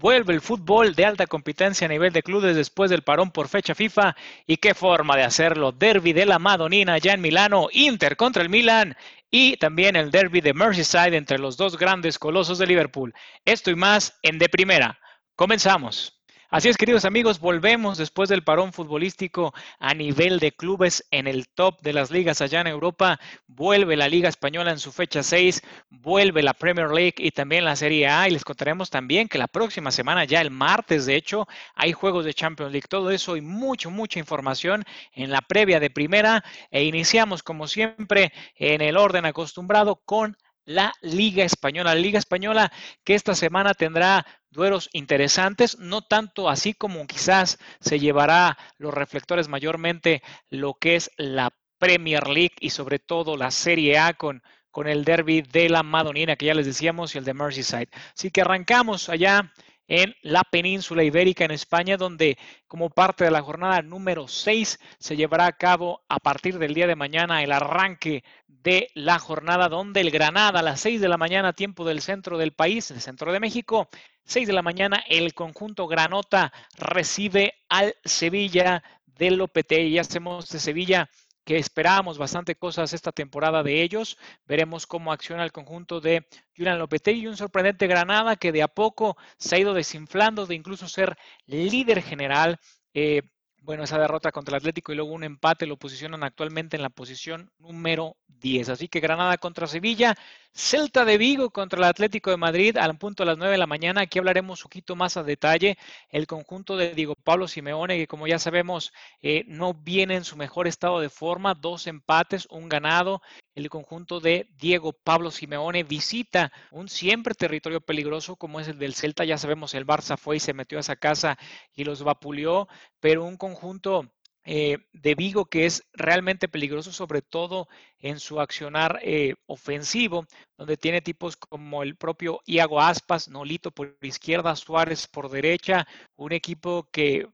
Vuelve el fútbol de alta competencia a nivel de clubes después del parón por fecha FIFA. ¿Y qué forma de hacerlo? Derby de la Madonina ya en Milano, Inter contra el Milan y también el derby de Merseyside entre los dos grandes colosos de Liverpool. Esto y más en De Primera. Comenzamos. Así es, queridos amigos, volvemos después del parón futbolístico a nivel de clubes en el top de las ligas allá en Europa. Vuelve la Liga Española en su fecha 6, vuelve la Premier League y también la Serie A. Y les contaremos también que la próxima semana, ya el martes, de hecho, hay juegos de Champions League. Todo eso y mucho, mucha información en la previa de primera. E iniciamos, como siempre, en el orden acostumbrado con la Liga Española. La Liga Española que esta semana tendrá duelos interesantes, no tanto así como quizás se llevará los reflectores mayormente lo que es la Premier League y sobre todo la Serie A con, con el derby de la Madonina que ya les decíamos y el de Merseyside. Así que arrancamos allá en la península ibérica en España, donde como parte de la jornada número 6 se llevará a cabo a partir del día de mañana el arranque de la jornada, donde el Granada a las 6 de la mañana, tiempo del centro del país, el centro de México, 6 de la mañana, el conjunto Granota recibe al Sevilla del Lopetegui. Ya hacemos de Sevilla que esperábamos bastante cosas esta temporada de ellos. Veremos cómo acciona el conjunto de Julian Lopetegui y un sorprendente Granada que de a poco se ha ido desinflando de incluso ser líder general. Eh, bueno, esa derrota contra el Atlético y luego un empate lo posicionan actualmente en la posición número 10. Así que Granada contra Sevilla, Celta de Vigo contra el Atlético de Madrid al punto de las 9 de la mañana. Aquí hablaremos un poquito más a detalle. El conjunto de Diego Pablo Simeone, que como ya sabemos, eh, no viene en su mejor estado de forma. Dos empates, un ganado. El conjunto de Diego Pablo Simeone visita un siempre territorio peligroso como es el del Celta. Ya sabemos, el Barça fue y se metió a esa casa y los vapuleó, pero un conjunto eh, de Vigo que es realmente peligroso, sobre todo en su accionar eh, ofensivo, donde tiene tipos como el propio Iago Aspas, Nolito por izquierda, Suárez por derecha, un equipo que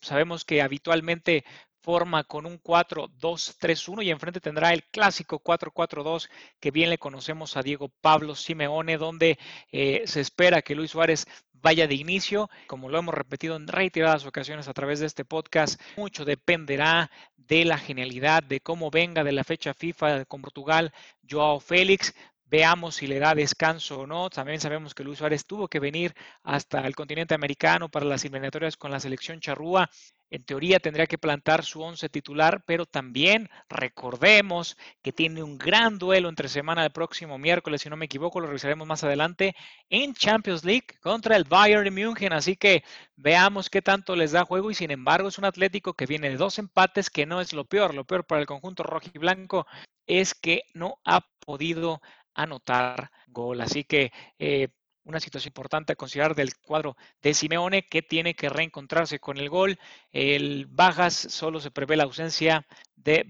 sabemos que habitualmente forma con un 4-2-3-1 y enfrente tendrá el clásico 4-4-2 que bien le conocemos a Diego Pablo Simeone, donde eh, se espera que Luis Suárez vaya de inicio. Como lo hemos repetido en reiteradas ocasiones a través de este podcast, mucho dependerá de la genialidad, de cómo venga de la fecha FIFA con Portugal Joao Félix. Veamos si le da descanso o no. También sabemos que Luis Suárez tuvo que venir hasta el continente americano para las eliminatorias con la selección charrúa. En teoría tendría que plantar su once titular, pero también recordemos que tiene un gran duelo entre semana del próximo miércoles, si no me equivoco, lo revisaremos más adelante, en Champions League contra el Bayern de München. Así que veamos qué tanto les da juego y sin embargo es un Atlético que viene de dos empates, que no es lo peor. Lo peor para el conjunto rojo y blanco es que no ha podido anotar gol. Así que eh, una situación importante a considerar del cuadro de Simeone que tiene que reencontrarse con el gol. El Bajas solo se prevé la ausencia de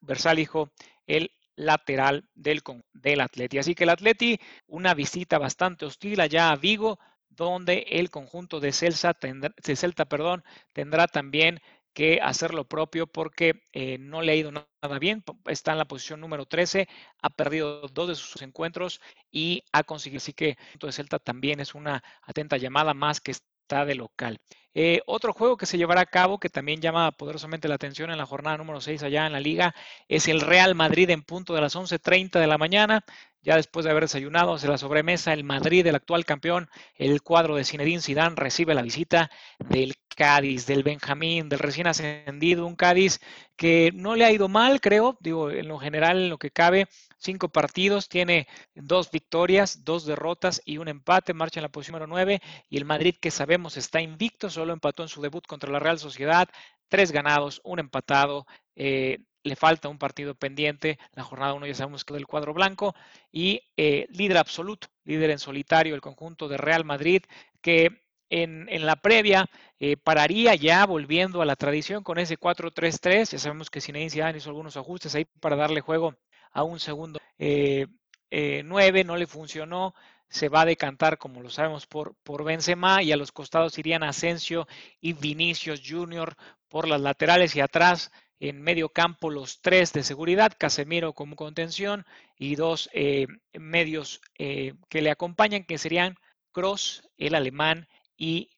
Versalijo, el lateral del, del Atleti. Así que el Atleti, una visita bastante hostil allá a Vigo, donde el conjunto de Celta tendrá, de Celta, perdón, tendrá también que hacer lo propio porque eh, no le ha ido nada bien. Está en la posición número 13, ha perdido dos de sus encuentros y ha conseguido. Así que el Celta también es una atenta llamada más que está de local. Eh, otro juego que se llevará a cabo, que también llama poderosamente la atención en la jornada número 6 allá en la liga, es el Real Madrid en punto de las 11.30 de la mañana. Ya después de haber desayunado hacia la sobremesa, el Madrid, el actual campeón, el cuadro de Zinedine Zidane recibe la visita del Cádiz, del Benjamín, del recién ascendido, un Cádiz que no le ha ido mal, creo, digo, en lo general, en lo que cabe, cinco partidos, tiene dos victorias, dos derrotas y un empate, marcha en la posición número 9, y el Madrid que sabemos está invicto, solo empató en su debut contra la Real Sociedad, tres ganados, un empatado, eh, le falta un partido pendiente, la jornada 1 ya sabemos que del cuadro blanco, y eh, líder absoluto, líder en solitario, el conjunto de Real Madrid, que en, la previa eh, pararía ya volviendo a la tradición con ese 4-3-3, ya sabemos que Zinedine Zidane hizo algunos ajustes ahí para darle juego a un segundo 9, eh, no le funcionó, se va a decantar, como lo sabemos, por, por Benzema y a los costados irían Asensio y Vinicius Junior por las laterales y atrás en medio campo los tres de seguridad, Casemiro como contención y dos eh, medios eh, que le acompañan, que serían Cross, el alemán y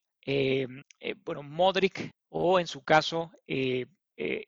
bueno, Modric o en su caso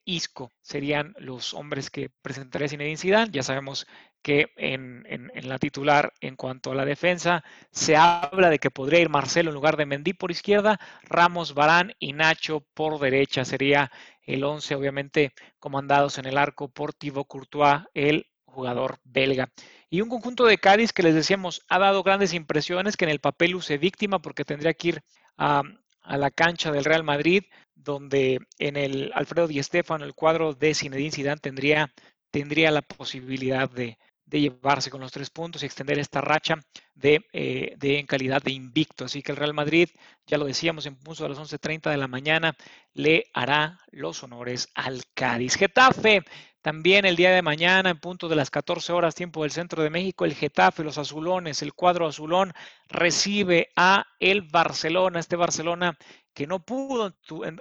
Isco serían los hombres que presentaría Zinedine Zidane. Ya sabemos que en, la titular en cuanto a la defensa se habla de que podría ir Marcelo en lugar de Mendy por izquierda, Ramos, Barán y Nacho por derecha. Sería el 11 obviamente comandados en el arco por Thibaut Courtois, el jugador belga. Y un conjunto de Cádiz que les decíamos ha dado grandes impresiones, que en el papel luce víctima porque tendría que ir a, a la cancha del Real Madrid, donde en el Alfredo Di Stéfano, el cuadro de Zinedine Zidane tendría, tendría la posibilidad de, de llevarse con los tres puntos y extender esta racha de, eh, de, en calidad de invicto. Así que el Real Madrid, ya lo decíamos en punto a las 11.30 de la mañana, le hará los honores al Cádiz. Getafe, también el día de mañana, en punto de las 14 horas, tiempo del centro de México, el Getafe, los azulones, el cuadro azulón recibe a el Barcelona. Este Barcelona que no pudo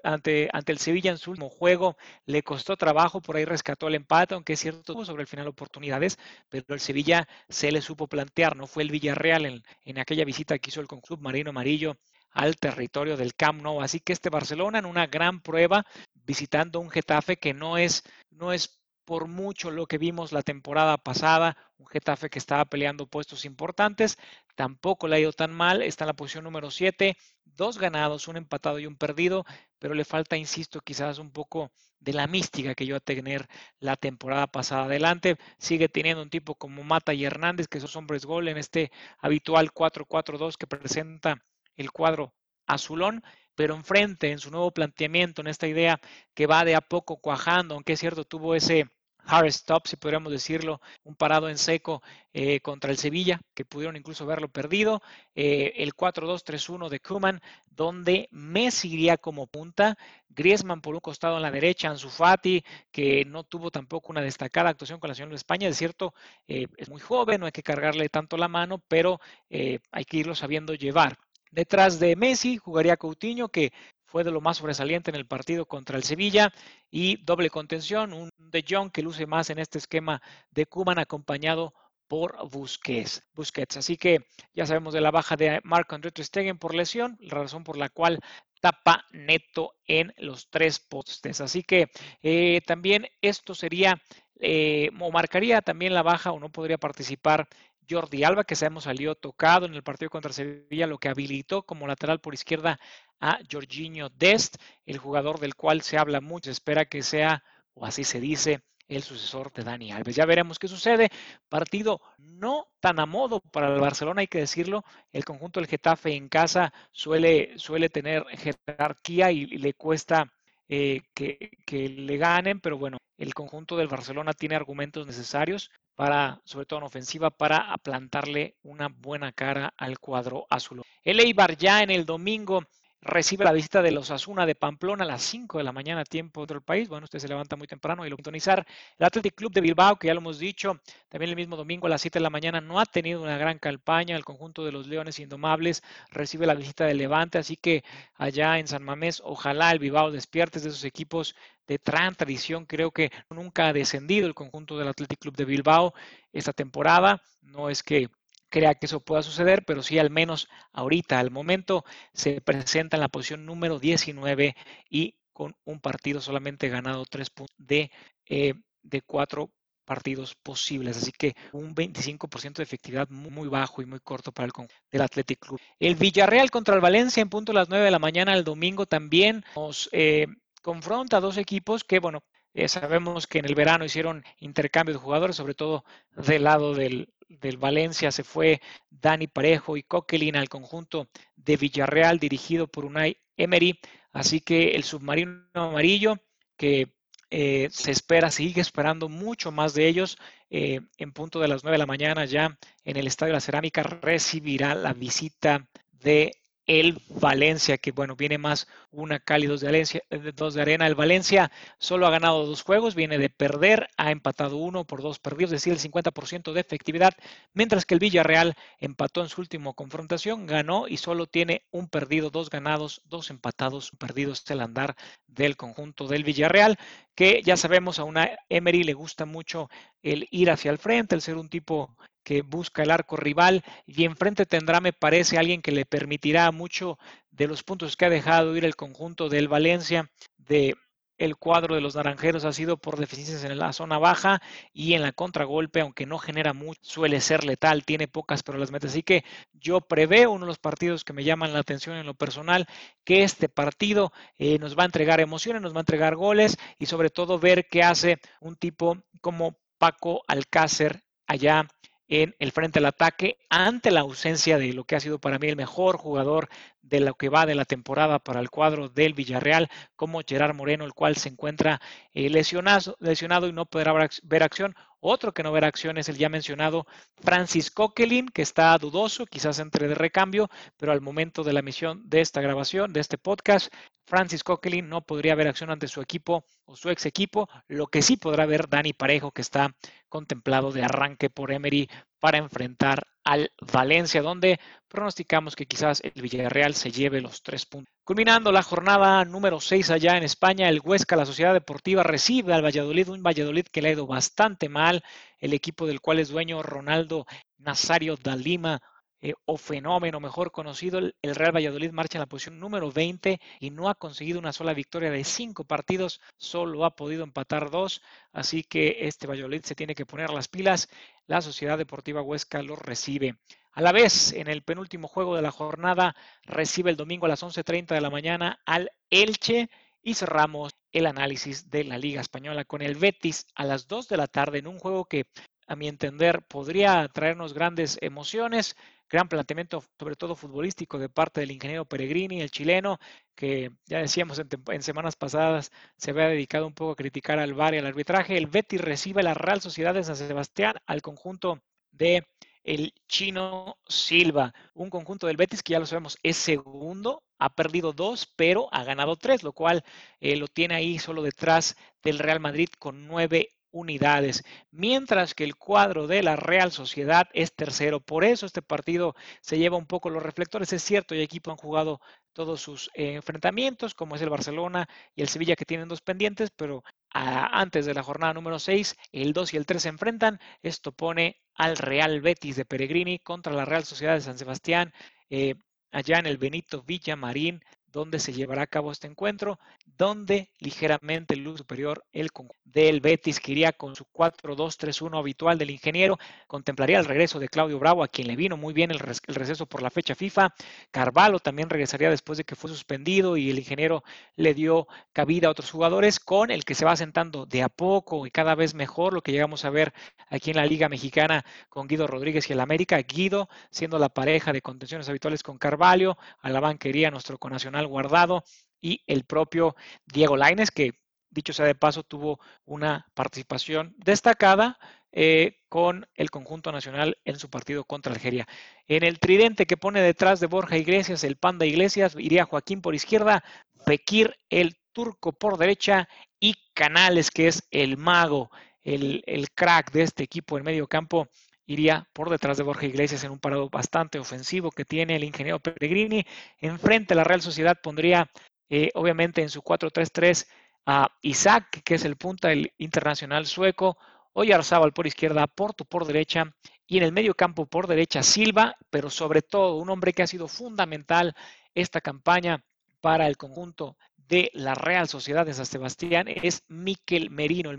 ante, ante el Sevilla en su último juego, le costó trabajo, por ahí rescató el empate, aunque es cierto, tuvo sobre el final oportunidades, pero el Sevilla se le supo plantear, no fue el Villarreal en, en aquella visita que hizo el Club Marino Amarillo al territorio del Camp Nou. Así que este Barcelona en una gran prueba, visitando un Getafe que no es, no es por mucho lo que vimos la temporada pasada, un Getafe que estaba peleando puestos importantes, tampoco le ha ido tan mal, está en la posición número 7, dos ganados, un empatado y un perdido, pero le falta, insisto, quizás un poco de la mística que yo a tener la temporada pasada. Adelante sigue teniendo un tipo como Mata y Hernández, que son hombres gol en este habitual 4-4-2 que presenta el cuadro azulón, pero enfrente en su nuevo planteamiento, en esta idea que va de a poco cuajando, aunque es cierto, tuvo ese hard stop, si podríamos decirlo, un parado en seco eh, contra el Sevilla, que pudieron incluso verlo perdido, eh, el 4-2-3-1 de Kuman, donde Messi iría como punta, Griezmann por un costado en la derecha, Ansu Fati, que no tuvo tampoco una destacada actuación con la selección de España, es cierto, eh, es muy joven, no hay que cargarle tanto la mano, pero hay que irlo sabiendo llevar. Detrás de Messi jugaría Coutinho, que fue de lo más sobresaliente en el partido contra el Sevilla y doble contención, un De Jong que luce más en este esquema de Kuman acompañado por Busquets. Busquets. Así que ya sabemos de la baja de Marco André Stegen por lesión, la razón por la cual tapa neto en los tres postes. Así que eh, también esto sería eh, o marcaría también la baja o no podría participar Jordi Alba, que sabemos salió tocado en el partido contra Sevilla, lo que habilitó como lateral por izquierda a Jorginho Dest, el jugador del cual se habla mucho, se espera que sea, o así se dice, el sucesor de Dani Alves. Ya veremos qué sucede. Partido no tan a modo para el Barcelona, hay que decirlo. El conjunto del Getafe en casa suele, suele tener jerarquía y, le cuesta eh, que, que, le ganen, pero bueno, el conjunto del Barcelona tiene argumentos necesarios para, sobre todo en ofensiva, para plantarle una buena cara al cuadro azul. El Eibar ya en el domingo recibe la visita de los Asuna de Pamplona a las 5 de la mañana, tiempo del país. Bueno, usted se levanta muy temprano y lo sintonizar. El Athletic Club de Bilbao, que ya lo hemos dicho, también el mismo domingo a las 7 de la mañana, no ha tenido una gran campaña. El conjunto de los Leones Indomables recibe la visita de Levante, así que allá en San Mamés, ojalá el Bilbao despierte de esos equipos de gran tradición. Creo que nunca ha descendido el conjunto del Athletic Club de Bilbao esta temporada. No es que crea que eso pueda suceder, pero sí al menos ahorita, al momento, se presenta en la posición número 19 y con un partido solamente ganado tres puntos de, eh, de cuatro partidos posibles, así que un 25% de efectividad muy, bajo y muy corto para el del Athletic Club. El Villarreal contra el Valencia en punto a las 9 de la mañana el domingo también nos eh, confronta a dos equipos que, bueno, eh, sabemos que en el verano hicieron intercambio de jugadores, sobre todo del lado del, del Valencia se fue Dani Parejo y Coquelin al conjunto de Villarreal dirigido por Unai Emery. Así que el submarino amarillo que eh, se espera, sigue esperando mucho más de ellos. Eh, en punto de las 9 de la mañana ya en el Estadio la Cerámica recibirá la visita de el Valencia, que bueno, viene más una cálidos de, Valencia, eh, dos de arena. El Valencia solo ha ganado dos juegos, viene de perder, ha empatado uno por dos perdidos, es decir, el 50% de efectividad, mientras que el Villarreal empató en su última confrontación, ganó y solo tiene un perdido, dos ganados, dos empatados, perdidos el andar del conjunto del Villarreal, que ya sabemos a una Emery le gusta mucho el ir hacia el frente, el ser un tipo que busca el arco rival y enfrente tendrá, me parece, alguien que le permitirá mucho de los puntos que ha dejado ir el conjunto del Valencia de el cuadro de los naranjeros ha sido por deficiencias en la zona baja y en la contragolpe, aunque no genera mucho, suele ser letal, tiene pocas, pero las mete. Así que yo preveo uno de los partidos que me llaman la atención en lo personal, que este partido eh, nos va a entregar emociones, nos va a entregar goles y sobre todo ver qué hace un tipo como Paco Alcácer allá en el frente al ataque ante la ausencia de lo que ha sido para mí el mejor jugador de lo que va de la temporada para el cuadro del Villarreal, como Gerard Moreno, el cual se encuentra eh, lesionado, lesionado y no podrá ver acción. Otro que no verá acción es el ya mencionado Francis Coquelin, que está dudoso, quizás entre de recambio, pero al momento de la emisión de esta grabación, de este podcast, Francis Coquelin no podría ver acción ante su equipo o su ex equipo, lo que sí podrá ver Dani Parejo, que está contemplado de arranque por Emery para enfrentar al Valencia, donde pronosticamos que quizás el Villarreal se lleve los tres puntos. Culminando la jornada número 6 allá en España, el Huesca, la Sociedad Deportiva, recibe al Valladolid, un Valladolid que le ha ido bastante mal, el equipo del cual es dueño Ronaldo Nazario Dalima, eh, o fenómeno mejor conocido, el, Real Valladolid marcha en la posición número 20 y no ha conseguido una sola victoria de cinco partidos, solo ha podido empatar dos, así que este Valladolid se tiene que poner las pilas, la Sociedad Deportiva Huesca lo recibe. A la vez, en el penúltimo juego de la jornada, recibe el domingo a las 11.30 de la mañana al Elche y cerramos el análisis de la Liga Española con el Betis a las 2 de la tarde en un juego que, a mi entender, podría traernos grandes emociones. Gran planteamiento, sobre todo futbolístico, de parte del ingeniero Peregrini, el chileno, que ya decíamos en, semanas pasadas se había dedicado un poco a criticar al VAR y al arbitraje. El Betis recibe la Real Sociedad de San Sebastián al conjunto de el chino Silva, un conjunto del Betis que ya lo sabemos es segundo, ha perdido dos, pero ha ganado tres, lo cual eh, lo tiene ahí solo detrás del Real Madrid con nueve unidades, mientras que el cuadro de la Real Sociedad es tercero. Por eso este partido se lleva un poco los reflectores. Es cierto, y equipo han jugado todos sus eh, enfrentamientos, como es el Barcelona y el Sevilla que tienen dos pendientes, pero antes de la jornada número 6, el 2 y el 3 se enfrentan. Esto pone al Real Betis de Peregrini contra la Real Sociedad de San Sebastián. Eh, allá en el Benito Villamarín donde se llevará a cabo este encuentro, donde ligeramente el luz superior el del Betis que iría con su 4-2-3-1 habitual del ingeniero, contemplaría el regreso de Claudio Bravo, a quien le vino muy bien el, receso por la fecha FIFA. Carvalho también regresaría después de que fue suspendido y el ingeniero le dio cabida a otros jugadores, con el que se va sentando de a poco y cada vez mejor lo que llegamos a ver aquí en la Liga Mexicana con Guido Rodríguez y el América. Guido siendo la pareja de contenciones habituales con Carvalho, a la banquería nuestro conacional Guardado y el propio Diego Laines, que dicho sea de paso, tuvo una participación destacada eh, con el conjunto nacional en su partido contra Algeria. En el tridente que pone detrás de Borja Iglesias, el Panda Iglesias, iría Joaquín por izquierda, Fekir el turco por derecha y Canales, que es el mago, el, el crack de este equipo en medio campo, iría por detrás de Borja Iglesias en un parado bastante ofensivo que tiene el ingeniero Pellegrini. Enfrente a la Real Sociedad pondría, eh, obviamente, en su 4-3-3 a Isaac, que es el punta del internacional sueco, Oyarzábal por izquierda, Porto por derecha y en el medio campo por derecha Silva, pero sobre todo un hombre que ha sido fundamental esta campaña para el conjunto de la Real Sociedad de San Sebastián es Miquel Merino, el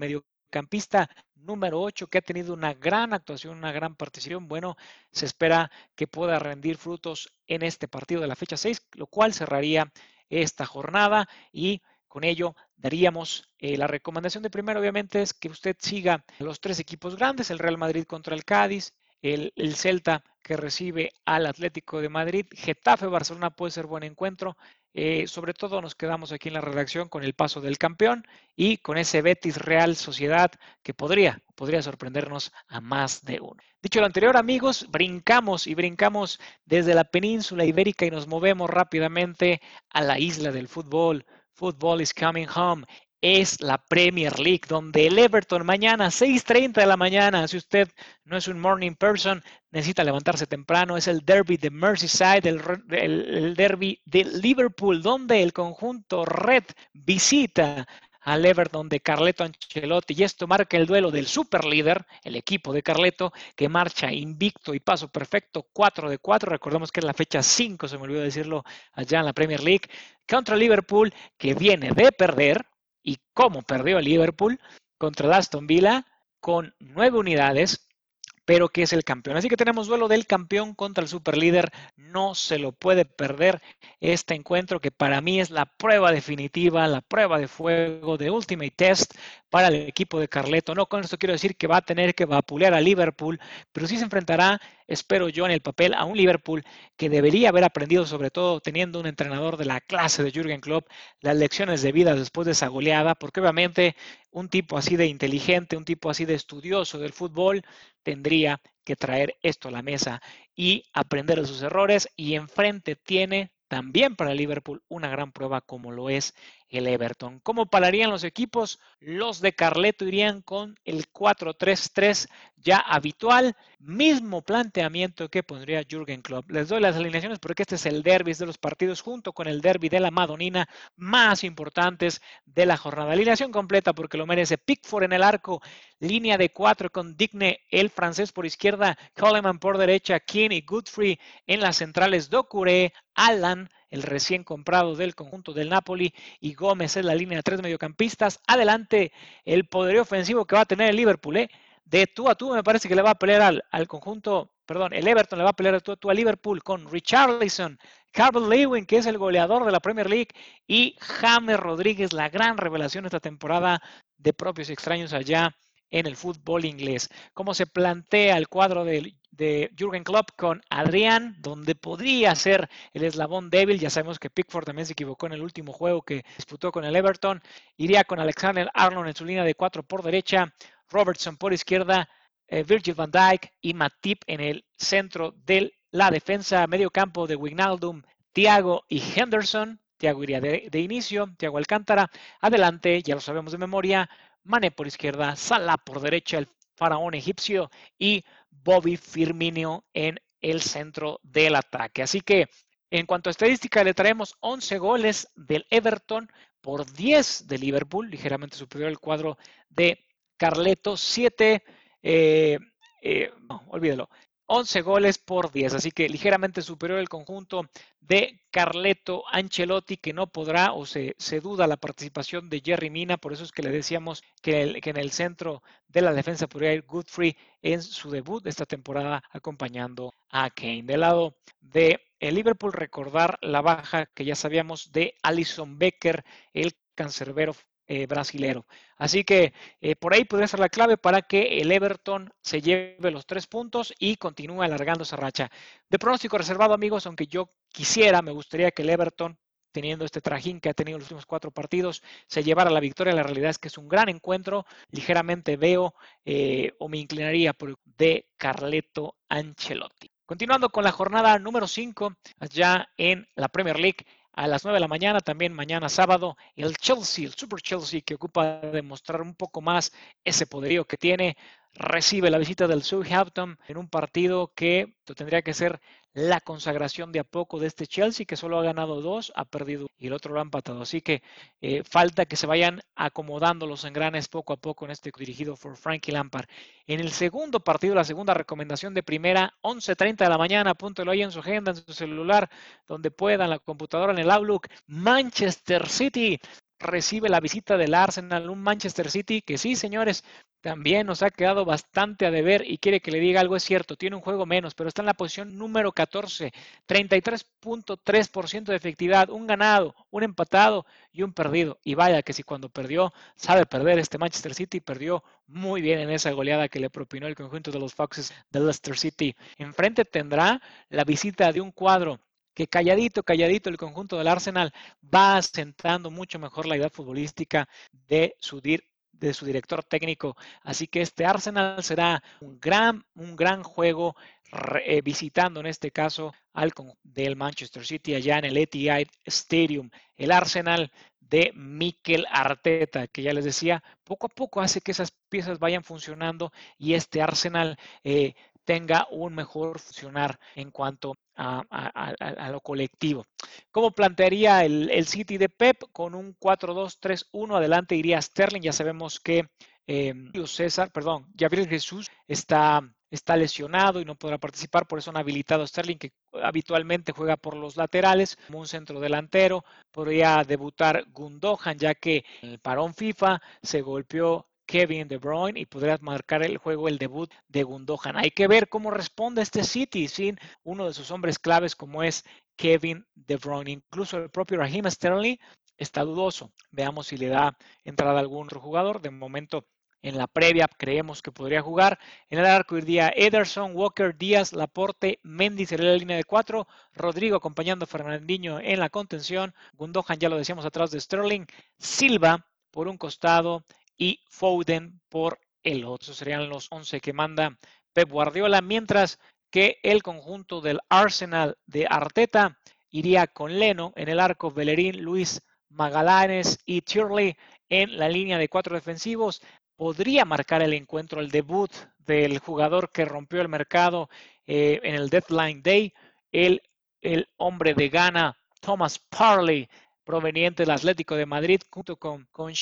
mediocampista número 8, que ha tenido una gran actuación, una gran participación. Bueno, se espera que pueda rendir frutos en este partido de la fecha 6, lo cual cerraría esta jornada y con ello daríamos eh, la recomendación de primero, obviamente, es que usted siga los tres equipos grandes, el Real Madrid contra el Cádiz, el, el, Celta que recibe al Atlético de Madrid, Getafe Barcelona puede ser buen encuentro, eh, sobre todo nos quedamos aquí en la redacción con el paso del campeón y con ese Betis Real Sociedad que podría, podría sorprendernos a más de uno. Dicho lo anterior, amigos, brincamos y brincamos desde la península ibérica y nos movemos rápidamente a la isla del fútbol. Football is coming home es la Premier League, donde el Everton mañana, 6.30 de la mañana, si usted no es un morning person, necesita levantarse temprano, es el derby de Merseyside, el, derby de Liverpool, donde el conjunto Red visita al Everton de Carleto Ancelotti y esto marca el duelo del superlíder, el equipo de Carleto, que marcha invicto y paso perfecto 4 de 4. Recordemos que es la fecha 5, se me olvidó decirlo allá en la Premier League, contra Liverpool, que viene de perder. ¿Y cómo perdió Liverpool? Contra el Aston Villa con nueve unidades, pero que es el campeón. Así que tenemos duelo del campeón contra el superlíder. No se lo puede perder este encuentro que para mí es la prueba definitiva, la prueba de fuego de Ultimate Test para el equipo de Carleto. No con esto quiero decir que va a tener que vapulear a Liverpool, pero sí se enfrentará, espero yo, en el papel a un Liverpool que debería haber aprendido, sobre todo teniendo un entrenador de la clase de Jürgen Klopp, las lecciones de vida después de esa goleada, porque obviamente un tipo así de inteligente, un tipo así de estudioso del fútbol, tendría que traer esto a la mesa y aprender de sus errores y enfrente tiene también para Liverpool una gran prueba como lo es el Everton. ¿Cómo pararían los equipos? Los de Carleto irían con el 4-3-3 ya habitual, mismo planteamiento que pondría Jürgen Klopp. Les doy las alineaciones porque este es el derby de los partidos junto con el derby de la Madonina más importantes de la jornada. Alineación completa porque lo merece Pickford en el arco, línea de cuatro con Digne, el francés por izquierda, Coleman por derecha, Keane y Goodfrey en las centrales, Docure, Alan, el recién comprado del conjunto del Napoli, y Gómez en la línea de tres mediocampistas. Adelante el poderío ofensivo que va a tener el Liverpool. ¿eh? De tú a tú me parece que le va a pelear al, conjunto, perdón, el Everton le va a pelear de tú a tú a Liverpool con Richarlison, Carl Lewin, que es el goleador de la Premier League, y James Rodríguez, la gran revelación esta temporada de propios extraños allá en el fútbol inglés. Cómo se plantea el cuadro del de Jürgen Klopp con Adrián, donde podría ser el eslabón débil. Ya sabemos que Pickford también se equivocó en el último juego que disputó con el Everton. Iría con Alexander Arnold en su línea de cuatro por derecha, Robertson por izquierda, eh, Virgil van Dijk y Matip en el centro de la defensa, medio campo de Wignaldum, Thiago y Henderson. Thiago iría de, de inicio, Thiago Alcántara. Adelante, ya lo sabemos de memoria, Mane por izquierda, Salah por derecha, el faraón egipcio y Bobby Firmino en el centro del ataque. Así que en cuanto a estadística, le traemos 11 goles del Everton por 10 de Liverpool, ligeramente superior al cuadro de Carleto, 7, eh, eh, 11 goles por 10, así que ligeramente superior el conjunto de Carleto Ancelotti, que no podrá o se, duda la participación de Jerry Mina, por eso es que le decíamos que, en el centro de la defensa podría ir Goodfrey en su debut de esta temporada acompañando a Kane. Del lado de el Liverpool, recordar la baja que ya sabíamos de Alison Becker, el cancerbero eh, brasilero. Así que eh, por ahí podría ser la clave para que el Everton se lleve los tres puntos y continúe alargando esa racha. De pronóstico reservado, amigos, aunque yo quisiera, me gustaría que el Everton teniendo este trajín que ha tenido los últimos cuatro partidos, se llevara la victoria. La realidad es que es un gran encuentro. Ligeramente veo eh, o me inclinaría por de Carleto Ancelotti. Continuando con la jornada número 5, allá en la Premier League, a las 9 de la mañana, también mañana sábado, el Chelsea, el Super Chelsea, que ocupa demostrar un poco más ese poderío que tiene, recibe la visita del Southampton en un partido que tendría que ser la consagración de a poco de este Chelsea, que solo ha ganado dos, ha perdido y el otro lo ha empatado. Así que eh, falta que se vayan acomodando los engranes poco a poco en este dirigido por Frankie Lampard. En el segundo partido, la segunda recomendación de primera, 11.30 de la mañana, apúntelo ahí en su agenda, en su celular, donde puedan, la computadora, en el Outlook, Manchester City recibe la visita del Arsenal, un Manchester City que sí, señores, también nos ha quedado bastante a deber y quiere que le diga algo, es cierto, tiene un juego menos, pero está en la posición número 14, 33.3% de efectividad, un ganado, un empatado y un perdido. Y vaya que si cuando perdió, sabe perder este Manchester City, perdió muy bien en esa goleada que le propinó el conjunto de los Foxes de Leicester City. Enfrente tendrá la visita de un cuadro que calladito, calladito el conjunto del Arsenal va asentando mucho mejor la idea futbolística de su, de su director técnico. Así que este Arsenal será un gran, un gran juego eh, visitando en este caso al del Manchester City allá en el Etihad Stadium. El Arsenal de Mikel Arteta, que ya les decía, poco a poco hace que esas piezas vayan funcionando y este Arsenal eh, tenga un mejor funcionar en cuanto a, lo colectivo. ¿Cómo plantearía el, City de Pep? Con un 4-2-3-1, adelante iría Sterling, ya sabemos que eh, César, perdón, Gabriel Jesús está, está lesionado y no podrá participar, por eso han habilitado a Sterling, que habitualmente juega por los laterales, como un centro delantero. Podría debutar Gundogan, ya que en el parón FIFA se golpeó Kevin De Bruyne y podría marcar el juego el debut de Gundogan. Hay que ver cómo responde este City sin uno de sus hombres claves como es Kevin De Bruyne. Incluso el propio Raheem Sterling está dudoso. Veamos si le da entrada a algún otro jugador. De momento en la previa creemos que podría jugar. En el arco iría Ederson, Walker, Díaz, Laporte, Mendy sería la línea de cuatro, Rodrigo acompañando a Fernandinho en la contención, Gundogan ya lo decíamos atrás de Sterling, Silva por un costado y Foden por el otro. Serían los 11 que manda Pep Guardiola, mientras que el conjunto del Arsenal de Arteta iría con Leno en el arco, Bellerín, Luis Magallanes y Turley en la línea de cuatro defensivos. Podría marcar el encuentro, el debut del jugador que rompió el mercado eh, en el Deadline Day, el, el hombre de Ghana, Thomas Parley, proveniente del Atlético de Madrid, junto con, con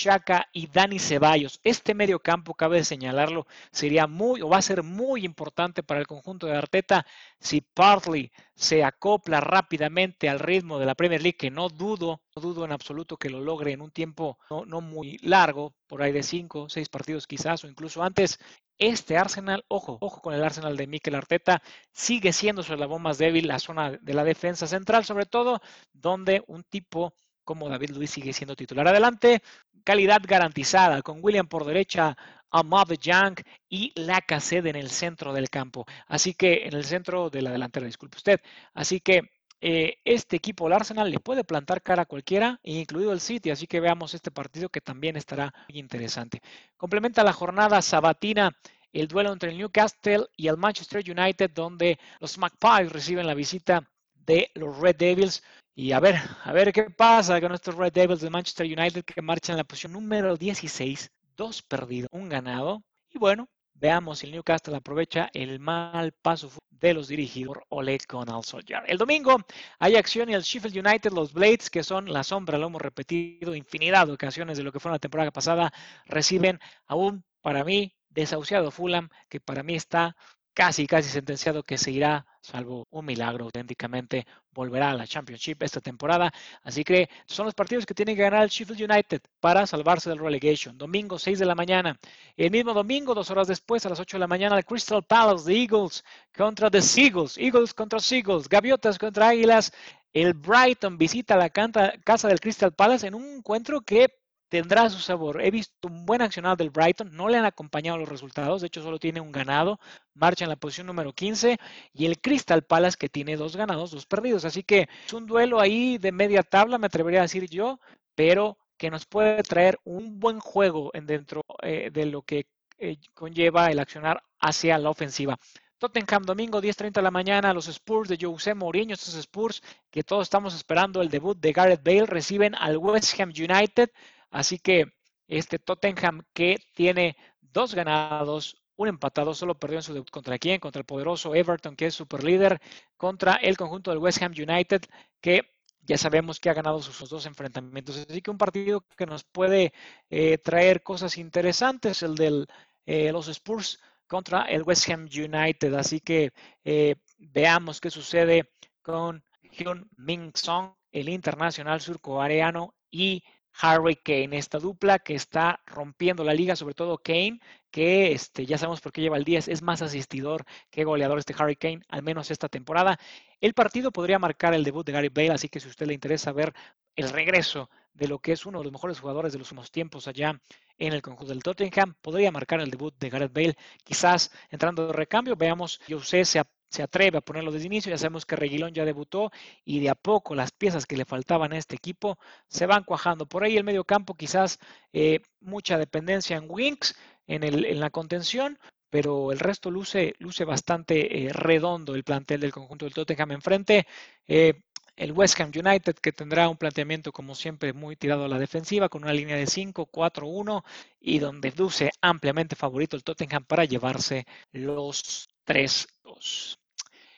y Dani Ceballos. Este medio campo, cabe señalarlo, sería muy o va a ser muy importante para el conjunto de Arteta si Partley se acopla rápidamente al ritmo de la Premier League, que no dudo, no dudo en absoluto que lo logre en un tiempo no, no muy largo, por ahí de cinco, seis partidos quizás, o incluso antes. Este Arsenal, ojo, ojo con el Arsenal de Mikel Arteta, sigue siendo su eslabón más débil, la zona de la defensa central, sobre todo, donde un tipo como David Luis sigue siendo titular. Adelante, calidad garantizada con William por derecha, Ahmad Young y Lacazette en el centro del campo. Así que en el centro de la delantera, disculpe usted. Así que eh, este equipo, el Arsenal, le puede plantar cara a cualquiera, incluido el City. Así que veamos este partido que también estará muy interesante. Complementa la jornada sabatina el duelo entre el Newcastle y el Manchester United, donde los Magpies reciben la visita de los Red Devils. Y a ver, a ver qué pasa con estos Red Devils de Manchester United que marchan en la posición número 16, dos perdidos, un ganado. Y bueno, veamos si el Newcastle aprovecha el mal paso de los dirigidos por Ole Gunnar Solskjaer. El domingo hay acción y el Sheffield United, los Blades, que son la sombra, lo hemos repetido infinidad de ocasiones de lo que fue la temporada pasada, reciben aún, para mí, desahuciado Fulham, que para mí está casi, casi sentenciado que se irá, salvo un milagro auténticamente, volverá a la Championship esta temporada. Así que son los partidos que tiene que ganar el Sheffield United para salvarse del relegation. Domingo, 6 de la mañana. El mismo domingo, dos horas después, a las 8 de la mañana, el Crystal Palace de Eagles contra The Seagulls. Eagles contra Seagulls. Gaviotas contra Águilas. El Brighton visita la casa del Crystal Palace en un encuentro que tendrá su sabor. He visto un buen accionado del Brighton, no le han acompañado los resultados, de hecho solo tiene un ganado, marcha en la posición número 15 y el Crystal Palace que tiene dos ganados, dos perdidos. Así que es un duelo ahí de media tabla, me atrevería a decir yo, pero que nos puede traer un buen juego en dentro eh, de lo que eh, conlleva el accionar hacia la ofensiva. Tottenham domingo 10.30 de la mañana, los Spurs de Jose Mourinho, estos Spurs que todos estamos esperando el debut de Gareth Bale, reciben al West Ham United. Así que este Tottenham que tiene dos ganados, un empatado, solo perdió en su debut contra quién, contra el poderoso Everton, que es super líder, contra el conjunto del West Ham United, que ya sabemos que ha ganado sus dos enfrentamientos. Así que un partido que nos puede eh, traer cosas interesantes, el de eh, los Spurs contra el West Ham United. Así que eh, veamos qué sucede con Hyun Min Song, el internacional surcoreano, y Harry Kane, esta dupla que está rompiendo la liga, sobre todo Kane, que este, ya sabemos por qué lleva el 10, es más asistidor que goleador este Harry Kane, al menos esta temporada. El partido podría marcar el debut de Gary Bale, así que si a usted le interesa ver el regreso de lo que es uno de los mejores jugadores de los últimos tiempos allá en el conjunto del Tottenham, podría marcar el debut de Gareth Bale, quizás entrando de recambio, veamos, José se se atreve a ponerlo desde inicio. Ya sabemos que Reguilón ya debutó y de a poco las piezas que le faltaban a este equipo se van cuajando. Por ahí el medio campo quizás eh, mucha dependencia en Wings, en, el, en, la contención, pero el resto luce, luce bastante eh, redondo el plantel del conjunto del Tottenham enfrente. Eh, el West Ham United que tendrá un planteamiento como siempre muy tirado a la defensiva con una línea de 5, 4, 1 y donde luce ampliamente favorito el Tottenham para llevarse los tres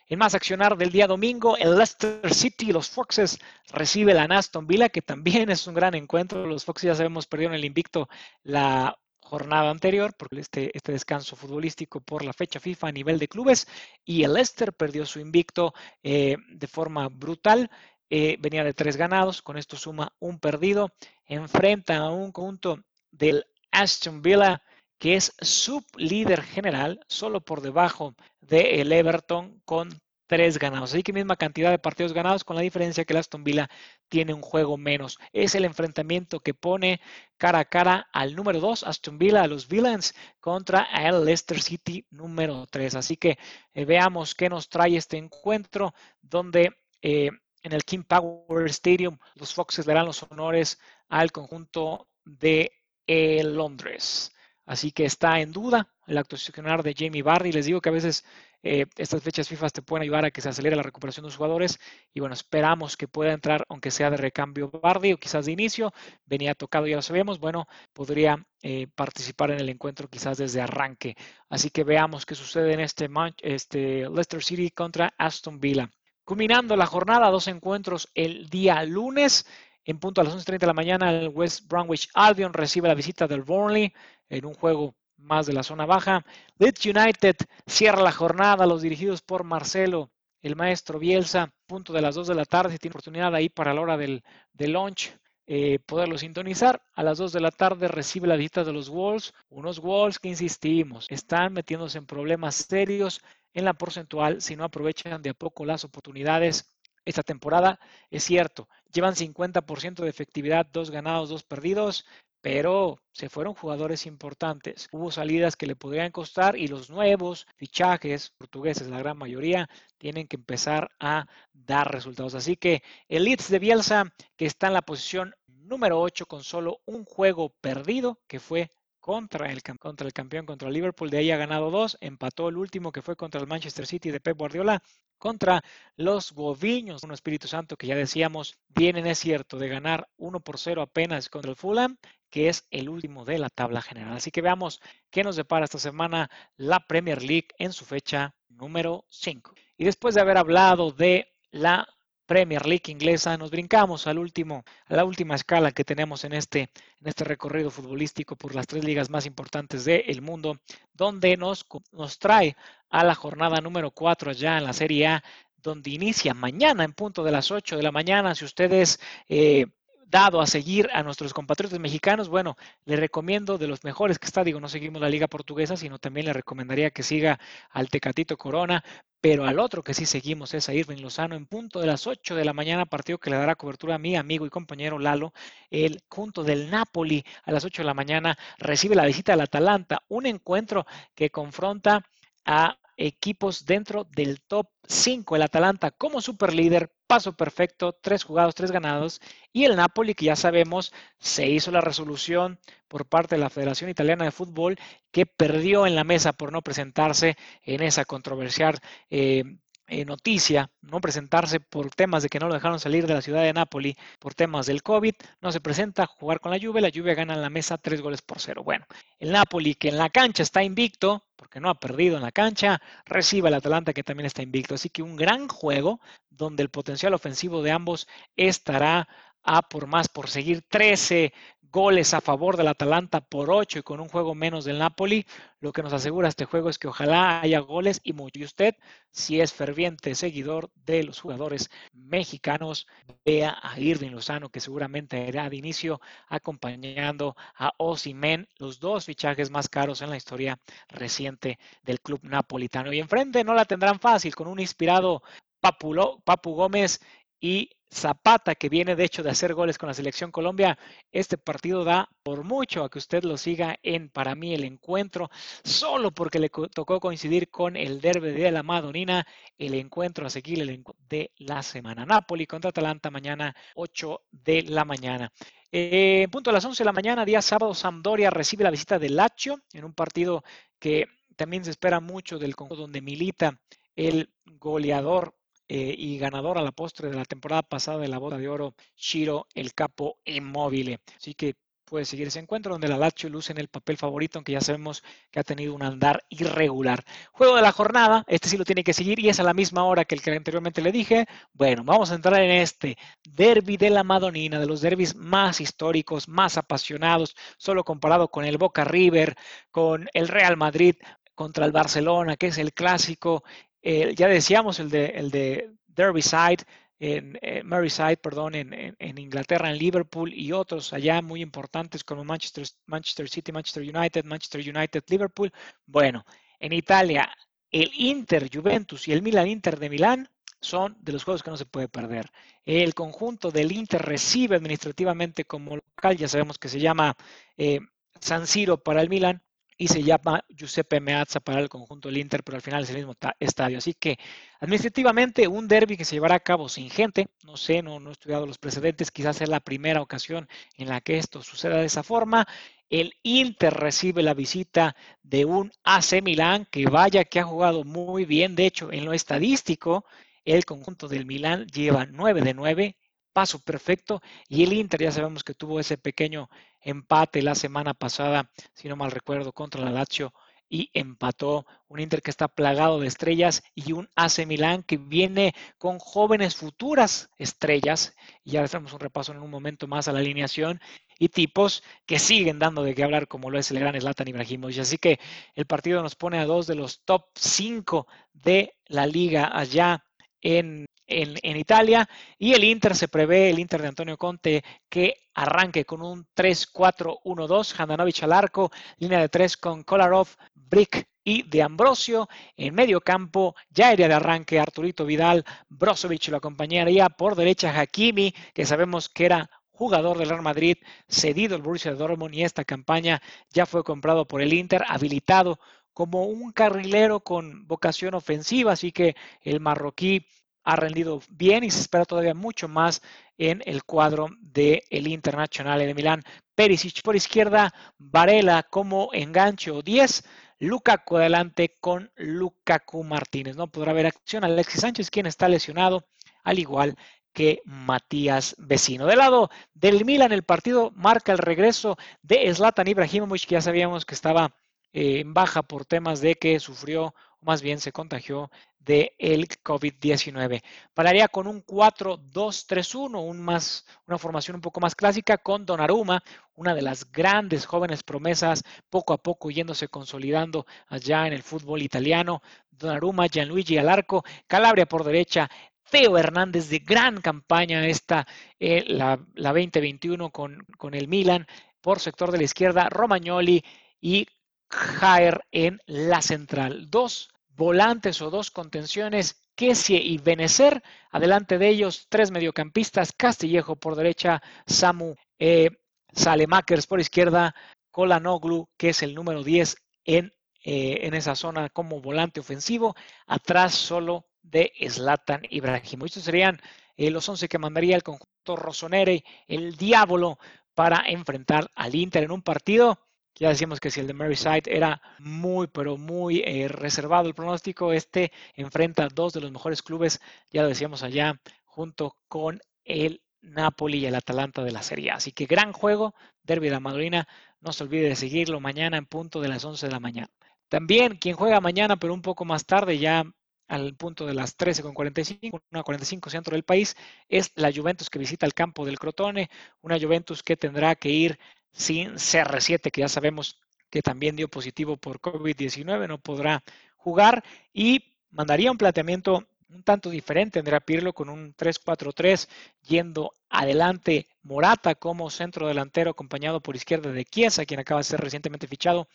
En más accionar del día domingo, el Leicester City, los Foxes, recibe la Aston Villa, que también es un gran encuentro. Los Foxes ya sabemos perdieron el invicto la jornada anterior por este, este descanso futbolístico por la fecha FIFA a nivel de clubes y el Leicester perdió su invicto eh, de forma brutal. Eh, venía de tres ganados, con esto suma un perdido. Enfrenta a un conjunto del Aston Villa que es sublíder general, solo por debajo del Everton con tres ganados. Así que misma cantidad de partidos ganados con la diferencia que el Aston Villa tiene un juego menos. Es el enfrentamiento que pone cara a cara al número dos, Aston Villa, a los Villains, contra el Leicester City número tres. Así que eh, veamos qué nos trae este encuentro donde eh, en el King Power Stadium los Foxes darán los honores al conjunto de eh, Londres. Así que está en duda el actuacionar de Jamie Barry. Les digo que a veces eh, estas fechas FIFA te pueden ayudar a que se acelere la recuperación de los jugadores. Y bueno, esperamos que pueda entrar, aunque sea de recambio Bardi o quizás de inicio. Venía tocado, ya lo sabemos. Bueno, podría eh, participar en el encuentro quizás desde arranque. Así que veamos qué sucede en este, este Leicester City contra Aston Villa. Culminando la jornada, dos encuentros el día lunes. En punto a las 11.30 de la mañana, el West Bromwich Albion recibe la visita del Burnley en un juego más de la zona baja. Leeds United cierra la jornada, los dirigidos por Marcelo, el maestro Bielsa, punto de las 2 de la tarde, si tiene oportunidad ahí para la hora del, del lunch. Eh, poderlo sintonizar. A las 2 de la tarde recibe la visita de los Wolves, unos Wolves que insistimos, están metiéndose en problemas serios en la porcentual si no aprovechan de a poco las oportunidades esta temporada. Es cierto, llevan 50% de efectividad, dos ganados, dos perdidos, pero se fueron jugadores importantes. Hubo salidas que le podrían costar y los nuevos fichajes portugueses, la gran mayoría, tienen que empezar a dar resultados. Así que el Leeds de Bielsa, que está en la posición número 8 con solo un juego perdido, que fue contra el, contra el campeón, contra el Liverpool, de ahí ha ganado dos, empató el último que fue contra el Manchester City de Pep Guardiola, contra los Goviños, un Espíritu Santo que ya decíamos, vienen, es cierto, de ganar 1 por 0 apenas contra el Fulham, que es el último de la tabla general. Así que veamos qué nos depara esta semana la Premier League en su fecha número 5. Y después de haber hablado de la Premier League inglesa, nos brincamos al último, a la última escala que tenemos en este, en este recorrido futbolístico por las tres ligas más importantes del mundo, donde nos, nos trae a la jornada número 4 ya en la Serie A, donde inicia mañana en punto de las 8 de la mañana. Si ustedes eh, dado a seguir a nuestros compatriotas mexicanos, bueno, le recomiendo de los mejores que está, digo, no seguimos la liga portuguesa, sino también le recomendaría que siga al Tecatito Corona, pero al otro que sí seguimos es a Irving Lozano en punto de las 8 de la mañana, partido que le dará cobertura a mi amigo y compañero Lalo, el junto del Napoli a las 8 de la mañana recibe la visita del Atalanta, un encuentro que confronta a equipos dentro del top 5. El Atalanta como superlíder, paso perfecto, tres jugados, tres ganados. Y el Napoli, que ya sabemos, se hizo la resolución por parte de la Federación Italiana de Fútbol, que perdió en la mesa por no presentarse en esa controversial eh, eh, noticia, no presentarse por temas de que no lo dejaron salir de la ciudad de Nápoli por temas del COVID, no se presenta a jugar con la Juve, la Juve gana en la mesa tres goles por cero. Bueno, el Napoli que en la cancha está invicto, porque no ha perdido en la cancha, recibe al Atalanta que también está invicto, así que un gran juego donde el potencial ofensivo de ambos estará a por más por seguir 13 goles a favor del Atalanta por 8 y con un juego menos del Napoli, lo que nos asegura este juego es que ojalá haya goles y mucho. Usted, si es ferviente seguidor de los jugadores mexicanos, vea a Irving Lozano, que seguramente irá de inicio acompañando a Osimen, los dos fichajes más caros en la historia reciente del club napolitano. Y enfrente no la tendrán fácil con un inspirado Papu Gómez y Zapata, que viene de hecho de hacer goles con la selección Colombia, este partido da por mucho a que usted lo siga en, para mí, el encuentro, solo porque le tocó coincidir con el derby de la Madonina, el encuentro a seguir el de la semana. Napoli contra Atalanta mañana 8 de la mañana. Eh, en punto a las 11 de la mañana, día sábado, Sampdoria recibe la visita de Lazio en un partido que también se espera mucho del conjunto donde milita el goleador eh, y ganador a la postre de la temporada pasada de la boda de oro, Shiro el Capo Inmóvil. Así que puede seguir ese encuentro donde la Lazio luce en el papel favorito, aunque ya sabemos que ha tenido un andar irregular. Juego de la jornada, este sí lo tiene que seguir y es a la misma hora que el que anteriormente le dije. Bueno, vamos a entrar en este derby de la Madonina, de los derbis más históricos, más apasionados, solo comparado con el Boca River, con el Real Madrid contra el Barcelona, que es el clásico. Eh, ya decíamos el de, el de Derbyside, en, eh, perdón, en, Inglaterra, en Liverpool y otros allá muy importantes como Manchester, Manchester City, Manchester United, Manchester United, Liverpool. Bueno, en Italia, el Inter Juventus y el Milan Inter de Milán son de los juegos que no se puede perder. El conjunto del Inter recibe administrativamente como local, ya sabemos que se llama eh, San Siro para el Milan, y se llama Giuseppe Meazza para el conjunto del Inter, pero al final es el mismo estadio. Así que administrativamente un derby que se llevará a cabo sin gente, no sé, no, no he estudiado los precedentes, quizás es la primera ocasión en la que esto suceda de esa forma. El Inter recibe la visita de un AC Milán que vaya que ha jugado muy bien, de hecho en lo estadístico el conjunto del Milán lleva 9 de 9, paso perfecto. Y el Inter ya sabemos que tuvo ese pequeño empate la semana pasada, si no mal recuerdo, contra la Lazio y empató. Un Inter que está plagado de estrellas y un AC Milán que viene con jóvenes futuras estrellas. Y ya hacemos un repaso en un momento más a la alineación y tipos que siguen dando de qué hablar, como lo es el gran Zlatan Ibrahimovic. Así que el partido nos pone a dos de los top 5 de la liga allá en en, Italia. Y el Inter se prevé, el Inter de Antonio Conte, que arranque con un 3-4-1-2, Handanovic al arco, línea de tres con Kolarov, Brick y de Ambrosio. En medio campo, ya iría de arranque Arturito Vidal, Brozovic lo acompañaría. Por derecha Hakimi, que sabemos que era jugador del Real Madrid, cedido al Borussia Dortmund y esta campaña ya fue comprado por el Inter, habilitado como un carrilero con vocación ofensiva, así que el marroquí ha rendido bien y se espera todavía mucho más en el cuadro del el Internacional de Milán. Perisic por izquierda, Varela como enganche 10, Lukaku adelante con Lukaku Martínez. No podrá haber acción. Alexis Sánchez, quien está lesionado, al igual que Matías Vecino. Del lado del Milan, el partido marca el regreso de Zlatan Ibrahimovic, que ya sabíamos que estaba eh, en baja por temas de que sufrió, más bien se contagió de el COVID-19. Pararía con un 4-2-3-1, un más, una formación un poco más clásica con Donnarumma, una de las grandes jóvenes promesas, poco a poco yéndose consolidando allá en el fútbol italiano. Donnarumma, Gianluigi al arco, Calabria por derecha, Teo Hernández de gran campaña esta, eh, la, la 2021 con, con el Milan, por sector de la izquierda, Romagnoli y Jair en la central. Dos volantes o dos contenciones, Kessie y Benecer. Adelante de ellos, tres mediocampistas, Castillejo por derecha, Samu eh, Salemakers por izquierda, Kolanoglu, que es el número 10 en, eh, en esa zona como volante ofensivo. Atrás solo de Zlatan Ibrahimovic. Estos serían eh, los 11 que mandaría el conjunto Rossoneri, el Diablo, para enfrentar al Inter en un partido ya decíamos que si el de Merseyside era muy, pero muy eh, reservado el pronóstico, este enfrenta a dos de los mejores clubes, ya lo decíamos allá, junto con el Napoli y el Atalanta de la Serie Así que gran juego, Derby de la Madrina. No se olvide de seguirlo mañana en punto de las 11 de la mañana. También quien juega mañana, pero un poco más tarde, ya al punto de las 13.45, 1.45 centro del país, es la Juventus que visita el campo del Crotone, una Juventus que tendrá que ir sin CR7, que ya sabemos que también dio positivo por COVID-19, no podrá jugar y mandaría un planteamiento un tanto diferente, Andrea Pirlo, con un 3-4-3, yendo adelante Morata como centro delantero, acompañado por izquierda de Chiesa, quien acaba de ser recientemente fichado,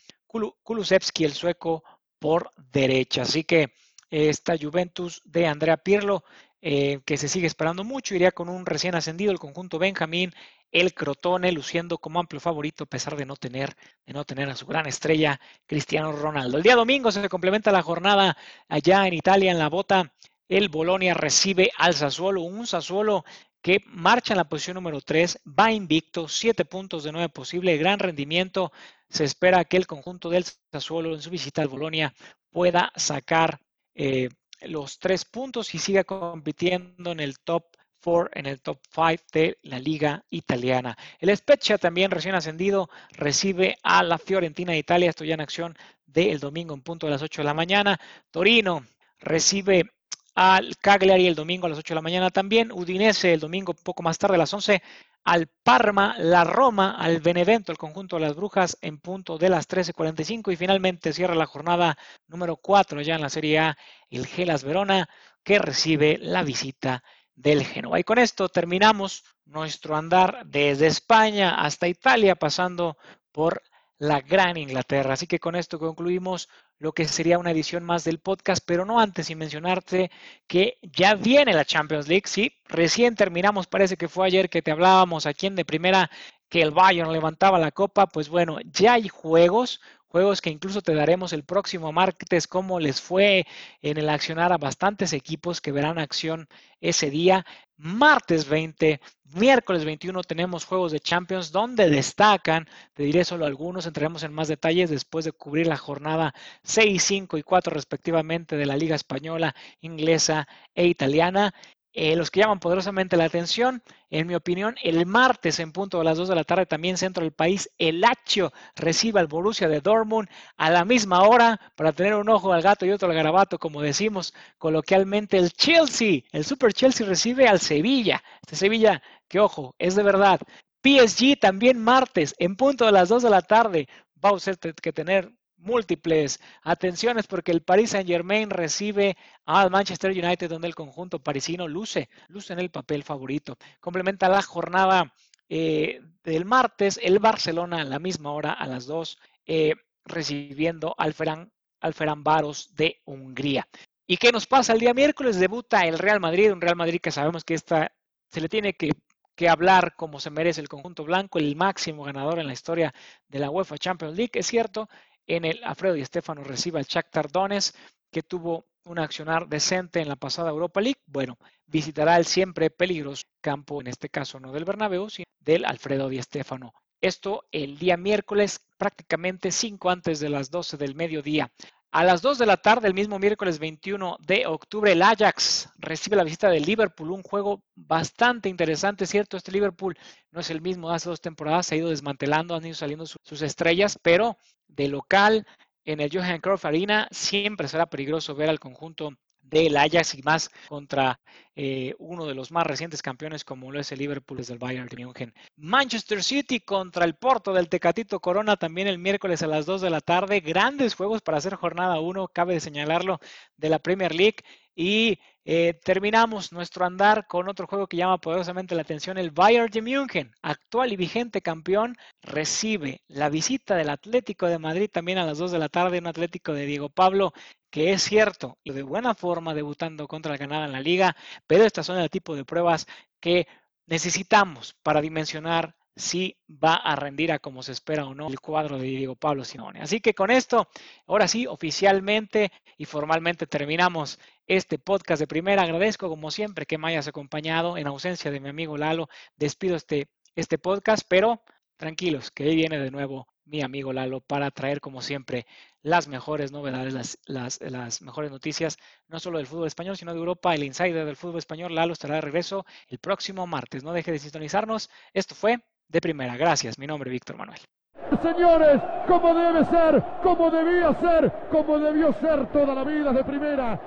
Kulusevski, el sueco, por derecha. Así que esta Juventus de Andrea Pirlo, eh, que se sigue esperando mucho, iría con un recién ascendido, el conjunto Benjamín, el Crotone luciendo como amplio favorito a pesar de no tener, de no tener a su gran estrella Cristiano Ronaldo. El día domingo se complementa la jornada allá en Italia en la bota. El Bolonia recibe al Sassuolo, un Sassuolo que marcha en la posición número 3, va invicto, 7 puntos de 9 posible, gran rendimiento. Se espera que el conjunto del Sassuolo en su visita al Bolonia pueda sacar eh, los tres puntos y siga compitiendo en el top 4 en el top 5 de la liga italiana. El Spezia también recién ascendido recibe a la Fiorentina de Italia, esto ya en acción del domingo en punto de las 8 de la mañana. Torino recibe al Cagliari el domingo a las 8 de la mañana también, Udinese el domingo poco más tarde a las 11, al Parma, la Roma, al Benevento, el conjunto de las Brujas en punto de las 13.45 y finalmente cierra la jornada número 4 ya en la Serie A, el Gelas Verona, que recibe la visita del Genoa. Y con esto terminamos nuestro andar desde España hasta Italia, pasando por la Gran Inglaterra. Así que con esto concluimos lo que sería una edición más del podcast, pero no antes sin mencionarte que ya viene la Champions League, sí, recién terminamos, parece que fue ayer que te hablábamos aquí en de primera que el Bayern levantaba la copa, pues bueno, ya hay juegos, juegos que incluso te daremos el próximo martes cómo les fue en el accionar a bastantes equipos que verán acción ese día. Martes 20, miércoles 21 tenemos juegos de Champions donde destacan, te diré solo algunos, entraremos en más detalles después de cubrir la jornada 6, 5 y 4 respectivamente de la Liga Española, Inglesa e Italiana. Eh, los que llaman poderosamente la atención, en mi opinión, el martes en punto de las 2 de la tarde, también centro del país, el Lazio recibe al Borussia de Dortmund a la misma hora para tener un ojo al gato y otro al garabato, como decimos coloquialmente. El Chelsea, el Super Chelsea recibe al Sevilla. Este Sevilla, que ojo, es de verdad. PSG también martes en punto de las 2 de la tarde. Va a usted que tener múltiples atenciones porque el Paris Saint Germain recibe al Manchester United donde el conjunto parisino luce, luce en el papel favorito. Complementa la jornada eh, del martes el Barcelona a la misma hora a las 2 eh, recibiendo al Ferran, al Varos de Hungría. ¿Y qué nos pasa el día miércoles? Debuta el Real Madrid, un Real Madrid que sabemos que esta, se le tiene que que hablar como se merece el conjunto blanco, el máximo ganador en la historia de la UEFA Champions League. Es cierto, en el Alfredo y Estefano recibe al Shakhtar Donetsk, que tuvo un accionar decente en la pasada Europa League. Bueno, visitará el siempre peligroso campo, en este caso no del Bernabéu, sino del Alfredo Di Stefano. Esto el día miércoles, prácticamente cinco antes de las 12 del mediodía. A las 2 de la tarde, el mismo miércoles 21 de octubre, el Ajax recibe la visita del Liverpool, un juego bastante interesante, ¿cierto? Este Liverpool no es el mismo de hace dos temporadas, se ha ido desmantelando, han ido saliendo sus estrellas, pero de local en el Johan Cruyff Arena siempre será peligroso ver al conjunto del Ajax y más contra eh, uno de los más recientes campeones como lo es el Liverpool desde el Bayern de München. Manchester City contra el Porto del Tecatito Corona también el miércoles a las 2 de la tarde. Grandes juegos para hacer jornada 1, cabe de señalarlo, de la Premier League. Y eh, terminamos nuestro andar con otro juego que llama poderosamente la atención. El Bayern de München, actual y vigente campeón, recibe la visita del Atlético de Madrid también a las 2 de la tarde, un Atlético de Diego Pablo que es cierto y de buena forma debutando contra el Granada en la liga, pero estas son el tipo de pruebas que necesitamos para dimensionar si va a rendir a como se espera o no el cuadro de Diego Pablo Simone. Así que con esto, ahora sí, oficialmente y formalmente terminamos este podcast de primera. Agradezco como siempre que me hayas acompañado en ausencia de mi amigo Lalo. Despido este, este podcast, pero tranquilos, que ahí viene de nuevo mi amigo Lalo para traer como siempre las mejores novedades, las, las, mejores noticias, no solo del fútbol español, sino de Europa. El insider del fútbol español, Lalo, estará de regreso el próximo martes. No deje de sintonizarnos. Esto fue de primera. Gracias. Mi nombre es Víctor Manuel. Señores, como debe ser, como debía ser, como debió ser toda la vida de primera.